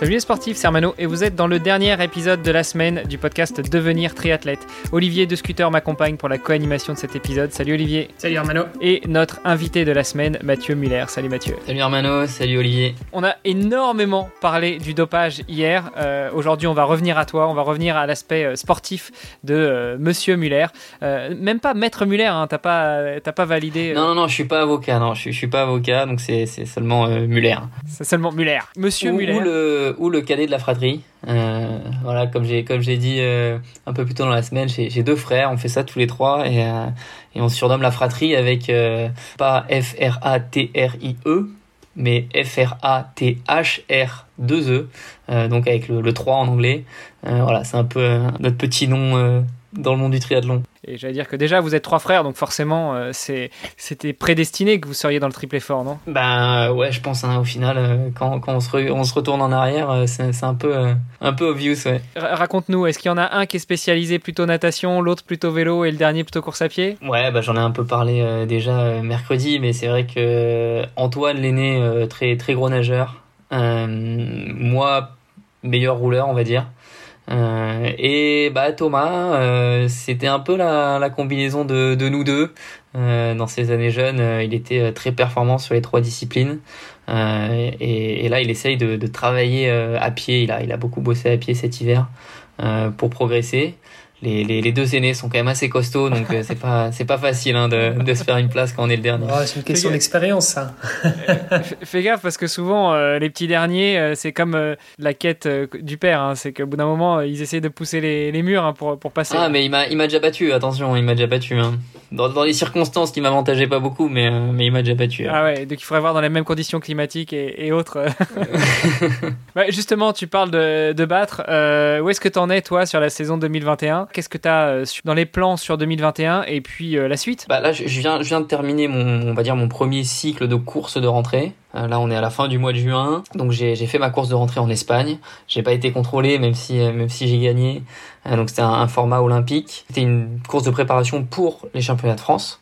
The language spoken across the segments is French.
Salut les sportifs, c'est Armano et vous êtes dans le dernier épisode de la semaine du podcast Devenir triathlète. Olivier de Scooter m'accompagne pour la co-animation de cet épisode. Salut Olivier. Salut Armano. Et notre invité de la semaine, Mathieu Muller. Salut Mathieu. Salut Armano, salut Olivier. On a énormément parlé du dopage hier. Euh, aujourd'hui, on va revenir à toi, on va revenir à l'aspect euh, sportif de euh, Monsieur Muller. même pas Maître Muller, hein, t'as pas, pas validé. Non, non, non, je suis pas avocat, non, je, suis pas avocat, donc c'est seulement Muller. C'est seulement Muller. Monsieur Muller. Ou le cadet de la fratrie. Euh, voilà, comme j'ai comme j'ai dit euh, un peu plus tôt dans la semaine, j'ai deux frères, on fait ça tous les trois et, euh, on surnomme la fratrie avec pas F R A T R I E, mais F R A T H R 2 E, donc avec le, le 3 en anglais. voilà, c'est un peu notre petit nom dans le monde du triathlon. Et j'allais dire que déjà vous êtes trois frères, donc forcément euh, c'est c'était prédestiné que vous seriez dans le triple fort, non? Ben ouais, je pense hein, au final euh, quand, quand on, se on se retourne en arrière, euh, c'est un peu un peu obvious, ouais. Raconte-nous, est-ce qu'il y en a un qui est spécialisé plutôt natation, l'autre plutôt vélo et le dernier plutôt course à pied? Ouais, bah j'en ai un peu parlé déjà mercredi, mais c'est vrai que Antoine l'aîné très très gros nageur, moi meilleur rouleur on va dire. Euh, et bah Thomas, euh, c'était un peu la, combinaison de, de, nous deux. Euh, dans ses années jeunes, il était très performant sur les trois disciplines. Et, et, là, il essaye de, de travailler à pied. Il a, il a beaucoup bossé à pied cet hiver pour progresser les, les, les, deux aînés sont quand même assez costauds, donc euh, c'est pas c'est pas facile hein, de, de, se faire une place quand on est le dernier. c'est une question d'expérience, ça. Fais gaffe parce que souvent euh, les petits derniers, euh, c'est comme la quête du père. Hein, c'est qu'au bout d'un moment, ils essaient de pousser les, les murs hein, pour pour passer. Ah, mais il m'a il m'a déjà battu. Attention, il m'a déjà battu. Hein. Dans, dans les circonstances qui m'avantageaient pas beaucoup, mais mais il m'a déjà battu. Ah ouais, donc il faudrait voir dans les mêmes conditions climatiques et, et autres. justement, tu parles de, de battre. où est-ce que tu en es toi sur la saison 2021 Qu'est-ce que tu as euh, dans les plans sur 2021 et puis euh, la suite? Bah Là, je viens, de terminer mon, on va dire, mon premier cycle de course de rentrée. Euh, là, on est à la fin du mois de juin, donc j'ai fait ma course de rentrée en Espagne. J'ai pas été contrôlé, même si même si j'ai gagné. donc c'était un, format olympique. C'était une course de préparation pour les championnats de France.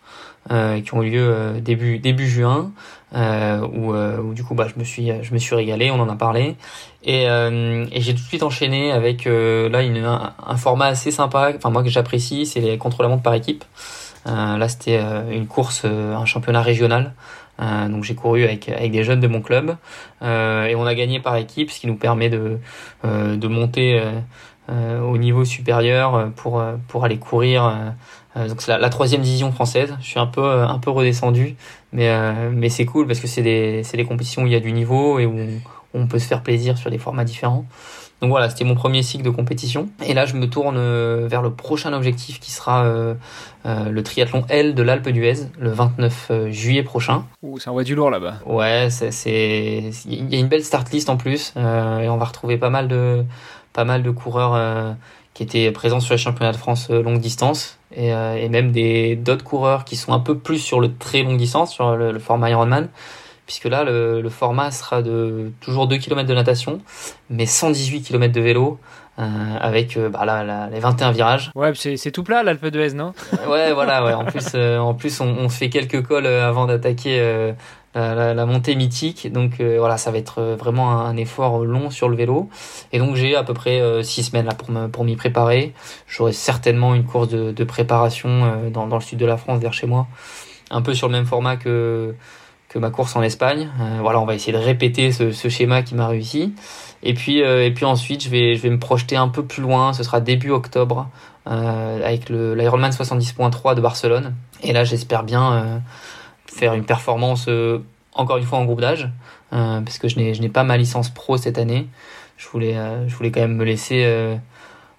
Euh, qui ont eu lieu début début juin euh, où, où, du coup bah je me suis je me suis régalé on en a parlé. Et, et j'ai tout de suite enchaîné avec là une, un, format assez sympa enfin moi que j'apprécie c'est les contre-la-montre par équipe. Là c'était une course un championnat régional. Euh, donc j'ai couru avec, avec des jeunes de mon club. Euh, et on a gagné par équipe, ce qui nous permet de, euh, de monter au niveau supérieur pour, pour aller courir. donc c'est la, troisième division française. Je suis un peu, un peu redescendu, mais, mais c'est cool parce que c'est des, des compétitions où il y a du niveau et où on peut se faire plaisir sur des formats différents. Donc voilà, c'était mon premier cycle de compétition. Et là, je me tourne euh, vers le prochain objectif qui sera euh, euh, le triathlon L de l'Alpe d'Huez le 29 juillet prochain. Ouh, ça envoie du lourd là-bas. Ouais, c'est il y a une belle start list en plus et on va retrouver pas mal de pas mal de coureurs qui étaient présents sur les championnats de France longue distance et, et même des d'autres coureurs qui sont un peu plus sur le très longue distance sur le, le format Ironman puisque là, le, format sera de toujours 2 km de natation, mais 118 km de vélo, euh, avec euh, bah, là, les 21 virages. Ouais, c'est tout plat l'Alpe d'Huez, non? Ouais, voilà, ouais. En plus, euh, en plus on, fait quelques cols avant d'attaquer la, montée mythique. Donc voilà, ça va être vraiment un, effort long sur le vélo. Et donc j'ai à peu près 6 semaines là pour pour m'y préparer. J'aurai certainement une course de, de préparation dans, dans le sud de la France, vers chez moi, un peu sur le même format que que ma course en Espagne. Euh, voilà, on va essayer de répéter ce, schéma qui m'a réussi. Et puis, euh, et puis ensuite, je vais, je vais me projeter un peu plus loin. Ce sera début octobre euh, avec l'Ironman 70.3 de Barcelone. Et là, j'espère bien euh, faire une performance encore une fois en groupe d'âge, parce que je n'ai, je n'ai pas ma licence pro cette année. Je voulais, je voulais quand même me laisser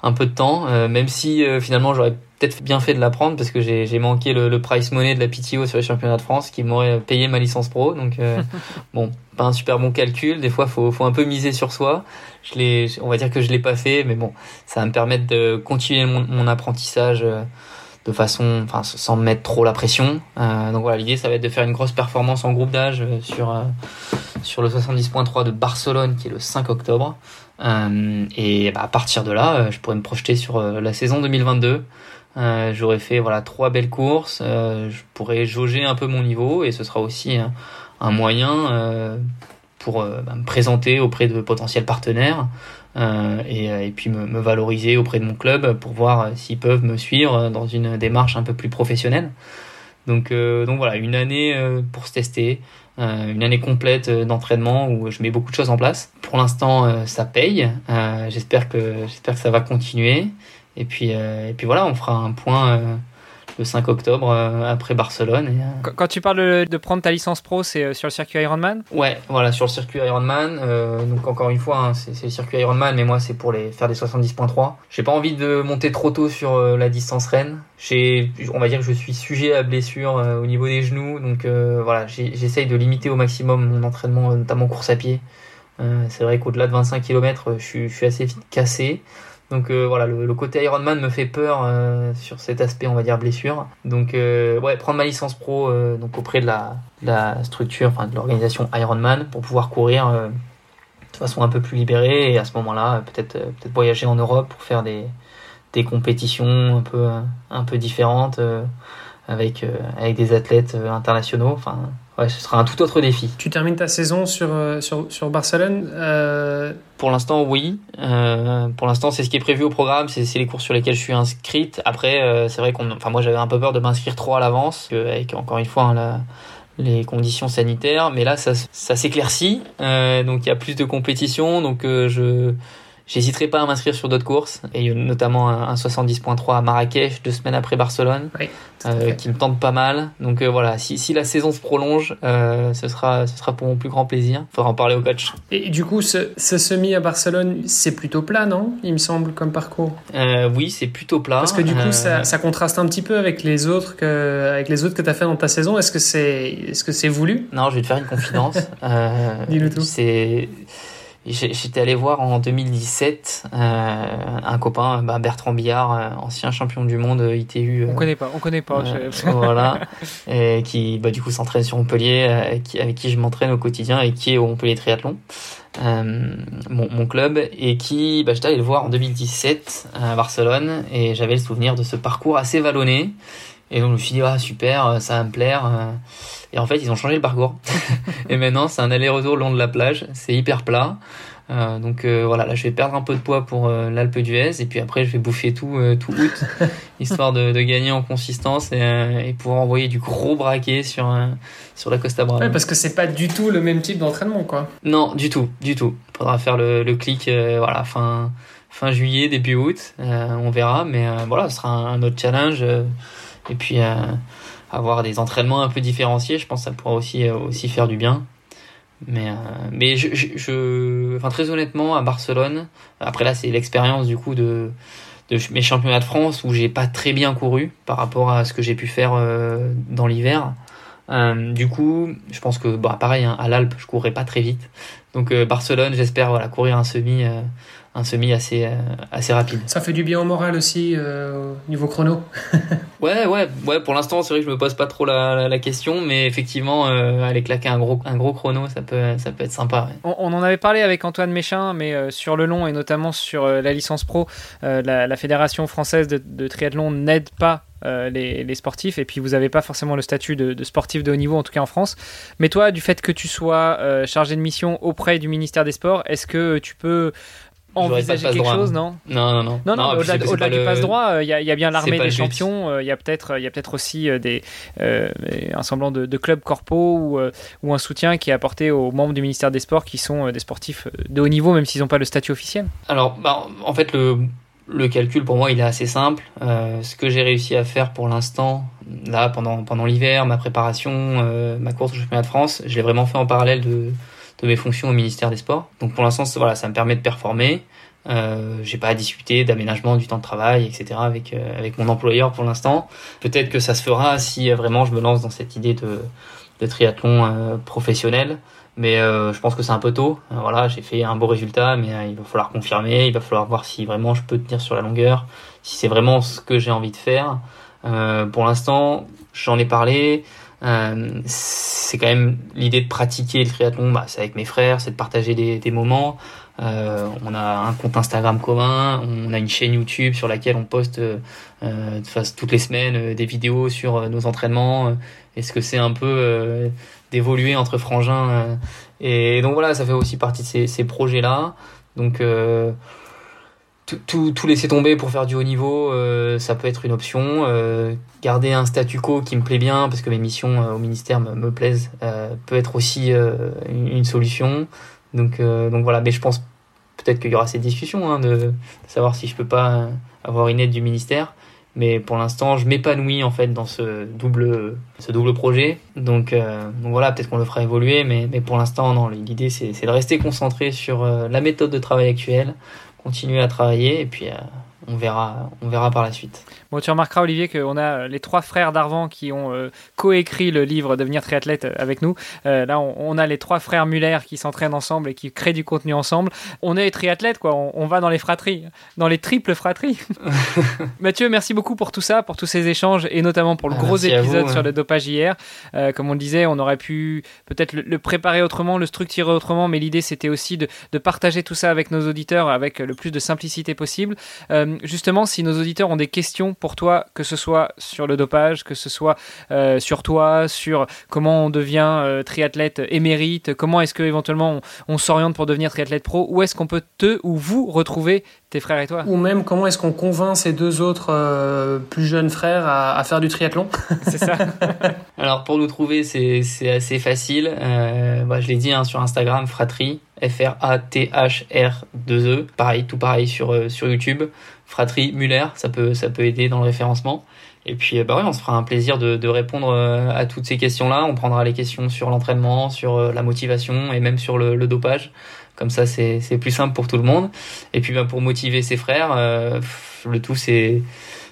un peu de temps, même si finalement j'aurais peut-être bien fait de l'apprendre parce que j'ai manqué le, le, price money de la PTO sur les championnats de France qui m'aurait payé ma licence pro. Donc euh, bon, pas un super bon calcul. Des fois, faut faut un peu miser sur soi. Je l'ai, on va dire que je l'ai pas fait, mais bon, ça va me permettre de continuer mon, mon apprentissage euh, de façon, enfin, sans mettre trop la pression. donc voilà, l'idée, ça va être de faire une grosse performance en groupe d'âge sur sur le 70.3 de Barcelone, qui est le 5 octobre. et bah, à partir de là, je pourrais me projeter sur la saison 2022. J'aurais fait voilà trois belles courses. je pourrais jauger un peu mon niveau et ce sera aussi un moyen pour bah, me présenter auprès de potentiels partenaires euh, et, euh, et, puis me, valoriser auprès de mon club pour voir euh, s'ils peuvent me suivre dans une démarche un peu plus professionnelle. Donc, donc voilà, une année pour se tester, une année complète d'entraînement où je mets beaucoup de choses en place. Pour l'instant, ça paye. j'espère que j'espère que ça va continuer. Et puis, et puis voilà, on fera un point le 5 octobre euh, après Barcelone. Euh, quand, tu parles de prendre ta licence pro, c'est euh, sur le circuit Ironman? Ouais, voilà, sur le circuit Ironman. donc encore une fois, hein, c'est le circuit Ironman, mais moi c'est pour les faire des 70.3. J'ai pas envie de monter trop tôt sur la distance Rennes. On va dire que je suis sujet à blessure au niveau des genoux, donc voilà, j'essaye de limiter au maximum mon entraînement, notamment course à pied. c'est vrai qu'au-delà de 25 km, je suis, je suis assez vite cassé. Donc euh, voilà, le, côté Ironman me fait peur euh, sur cet aspect, on va dire blessure. Donc euh, ouais, prendre ma licence pro donc auprès de la, la structure, enfin de l'organisation Ironman pour pouvoir courir de façon un peu plus libérée et à ce moment-là peut-être peut-être voyager en Europe pour faire des, des compétitions un peu un peu différentes avec des athlètes internationaux. Ouais, ce sera un tout autre défi. Tu termines ta saison sur, euh, sur, sur Barcelone euh... Pour l'instant, oui. Euh, pour l'instant, c'est ce qui est prévu au programme. C'est les cours sur lesquels je suis inscrite. Après, euh, c'est vrai qu'on, enfin, moi, j'avais un peu peur de m'inscrire trop à l'avance, avec encore une fois hein, la, les conditions sanitaires. Mais là, ça, ça s'éclaircit. donc, il y a plus de compétition. Donc, je J'hésiterai pas à m'inscrire sur d'autres courses, et notamment un, 70.3 à Marrakech deux semaines après Barcelone, euh, qui me tente pas mal. Donc euh, voilà, si, si, la saison se prolonge, euh, ce, sera, ce sera pour mon plus grand plaisir. Il faudra en parler au coach. Et du coup, ce, ce semi à Barcelone, c'est plutôt plat, non Il me semble, comme parcours? Oui, c'est plutôt plat. Parce que du coup, ça, ça, contraste un petit peu avec les autres que, avec les autres que tu as fait dans ta saison. Est-ce que c'est est -ce c'est voulu? Non, je vais te faire une confidence. Dis-le tout. C'est J'étais allé voir en 2017 euh, un copain, bah, Bertrand Billard, euh, ancien champion du monde euh, ITU. on connaît pas, on connaît pas. voilà, et qui bah, du coup s'entraîne sur Montpellier, qui, avec qui je m'entraîne au quotidien et qui est au Montpellier Triathlon, mon, mon, club, et qui, bah, j'étais allé le voir en 2017 à Barcelone et j'avais le souvenir de ce parcours assez vallonné. Et donc je me suis dit ah super, ça va me plaire. Et en fait, ils ont changé le parcours. et maintenant, c'est un aller-retour le long de la plage. C'est hyper plat. Euh, donc euh, voilà, là je vais perdre un peu de poids pour euh, l'Alpe d'Huez et puis après je vais bouffer tout euh, tout août histoire de, de, gagner en consistance et, et, pouvoir envoyer du gros braquet sur sur la Costa Brava. Ouais, parce que c'est pas du tout le même type d'entraînement quoi. Non, du tout, du tout. Faudra faire le, le clic voilà fin fin juillet début août, on verra mais voilà, ce sera un, un autre challenge et puis avoir des entraînements un peu différenciés, je pense que ça pourra aussi, euh, aussi faire du bien. Mais, euh, mais je, enfin, très honnêtement, à Barcelone, après là, c'est l'expérience du coup de, mes championnats de France où j'ai pas très bien couru par rapport à ce que j'ai pu faire euh, dans l'hiver. Euh, du coup, je pense que bah, pareil, hein, à l'Alpe, je courrais pas très vite. Donc Barcelone, j'espère voilà, courir un semi un semi assez, euh, assez rapide. Ça fait du bien au moral aussi euh, au niveau chrono. ouais, ouais, ouais. Pour l'instant, c'est vrai que je me pose pas trop la, la, question, mais effectivement, euh, aller claquer un gros, un gros chrono, ça peut, ça peut être sympa. On, en avait parlé avec Antoine Méchin, mais sur le long et notamment sur la licence pro, la, la, fédération française de, de triathlon n'aide pas les, les, sportifs et puis vous n'avez pas forcément le statut de, de, sportif de haut niveau en tout cas en France mais toi du fait que tu sois chargé de mission auprès du ministère des Sports est-ce que tu peux envisager quelque chose, non Non, non, non. Non, non, au-delà, du passe droit, il euh, y, a bien l'armée des champions, il y a peut-être il y a peut-être aussi euh, des, euh, un semblant de, de club corpo ou, ou un soutien qui est apporté aux membres du ministère des Sports qui sont des sportifs de haut niveau, même s'ils n'ont pas le statut officiel Alors, bah, en fait, le, le calcul pour moi il est assez simple. ce que j'ai réussi à faire pour l'instant, là pendant, pendant l'hiver, ma préparation, ma course au championnat de France, je l'ai vraiment fait en parallèle de, de mes fonctions au ministère des Sports. Donc pour l'instant, voilà, ça me permet de performer. Euh, j'ai pas à discuter d'aménagement du temps de travail, etc. avec euh, avec mon employeur pour l'instant. Peut-être que ça se fera si euh, vraiment je me lance dans cette idée de, de triathlon euh, professionnel. Mais je pense que c'est un peu tôt. voilà, j'ai fait un beau résultat, mais il va falloir confirmer. Il va falloir voir si vraiment je peux tenir sur la longueur, si c'est vraiment ce que j'ai envie de faire. pour l'instant, j'en ai parlé. C'est quand même l'idée de pratiquer le triathlon, bah, c'est avec mes frères, c'est de partager des, des moments. Euh, on a un compte Instagram commun, on a une chaîne YouTube sur laquelle on poste euh, toutes les semaines des vidéos sur nos entraînements. Est-ce que c'est un peu d'évoluer entre frangins Et donc voilà, ça fait aussi partie de ces, ces projets-là. Donc tout, tout, laisser tomber pour faire du haut niveau, ça peut être une option. garder un statu quo qui me plaît bien, parce que mes missions au ministère me, me plaisent, peut être aussi une, solution. Donc, donc voilà, mais je pense peut-être qu'il y aura cette discussion hein, de, savoir si je peux pas avoir une aide du ministère. Mais pour l'instant, je m'épanouis en fait dans ce double, ce double projet. Donc, euh, donc voilà, peut-être qu'on le fera évoluer, mais, mais pour l'instant. L'idée, c'est, de rester concentré sur euh, la méthode de travail actuelle, continuer à travailler, et puis euh, on verra, on verra par la suite. Bon, tu remarqueras, Olivier, qu'on a les trois frères d'Arvan qui ont euh, coécrit le livre Devenir triathlète avec nous. Euh, là, on, a les trois frères Muller qui s'entraînent ensemble et qui créent du contenu ensemble. On est triathlètes, quoi. On, va dans les fratries, dans les triples fratries. Mathieu, merci beaucoup pour tout ça, pour tous ces échanges et notamment pour le ah, gros épisode sur le dopage hier. Euh, comme on le disait, on aurait pu peut-être le, préparer autrement, le structurer autrement, mais l'idée c'était aussi de, de, partager tout ça avec nos auditeurs avec le plus de simplicité possible justement, si nos auditeurs ont des questions pour toi, que ce soit sur le dopage, que ce soit euh, sur toi, sur comment on devient euh, triathlète émérite, comment est-ce que éventuellement on, s'oriente pour devenir triathlète pro, où est-ce qu'on peut te ou vous retrouver tes frères et toi? Ou même comment est-ce qu'on convainc ces deux autres euh, plus jeunes frères à, faire du triathlon? C'est ça. Alors pour nous trouver, c'est assez facile. Bah, je l'ai dit hein, sur Instagram, Fratrie, F-R-A-T-H-R-2-E. Pareil, tout pareil sur, sur YouTube. Fratrie Muller, ça peut, ça peut aider dans le référencement. Et puis, bah ouais, on se fera un plaisir de, de répondre euh, à toutes ces questions-là. On prendra les questions sur l'entraînement, sur euh, la motivation et même sur le, le dopage. Comme ça, c'est plus simple pour tout le monde. Et puis, bah, pour motiver ses frères, euh, le tout, c'est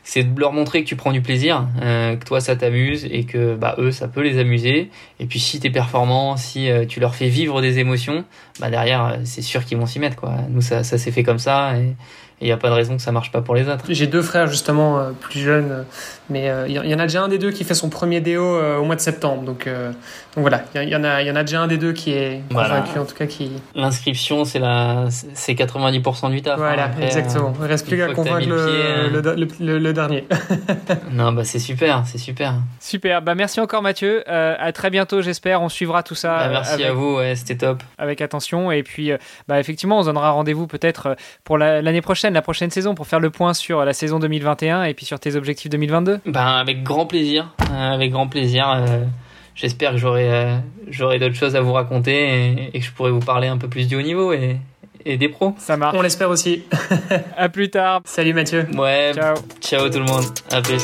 c'est de leur montrer que tu prends du plaisir, euh, que toi ça t'amuse et que bah eux ça peut les amuser. Et puis si t'es performant, si tu leur fais vivre des émotions, bah derrière c'est sûr qu'ils vont s'y mettre quoi. Nous ça ça s'est fait comme ça et il n'y a pas de raison que ça marche pas pour les autres. J'ai deux frères justement euh, plus jeunes, euh, mais il euh, y en a déjà un des deux qui fait son premier déo au mois de septembre. Donc, donc voilà, il y, en a, il y en a déjà un des deux qui est convaincu en tout cas qui. L'inscription c'est la, c'est 90% du taf. Hein. Voilà, exactement. il reste plus qu'à convaincre le, le, dernier. non bah c'est super, c'est super. Super, bah merci encore Mathieu. à très bientôt j'espère. On suivra tout ça. Bah, merci à vous, ouais, c'était top. Avec attention et puis bah effectivement on se donnera rendez-vous peut-être pour l'année prochaine la prochaine saison, pour faire le point sur la saison 2021 et puis sur tes objectifs 2022 Ben avec grand plaisir, euh, avec grand plaisir. Euh, j'espère que j'aurai euh, j'aurai d'autres choses à vous raconter et, que je pourrai vous parler un peu plus du haut niveau et, et des pros. Ça marche. On l'espère aussi. à plus tard. Salut Mathieu. Ouais. Ciao. Ciao tout le monde. À plus.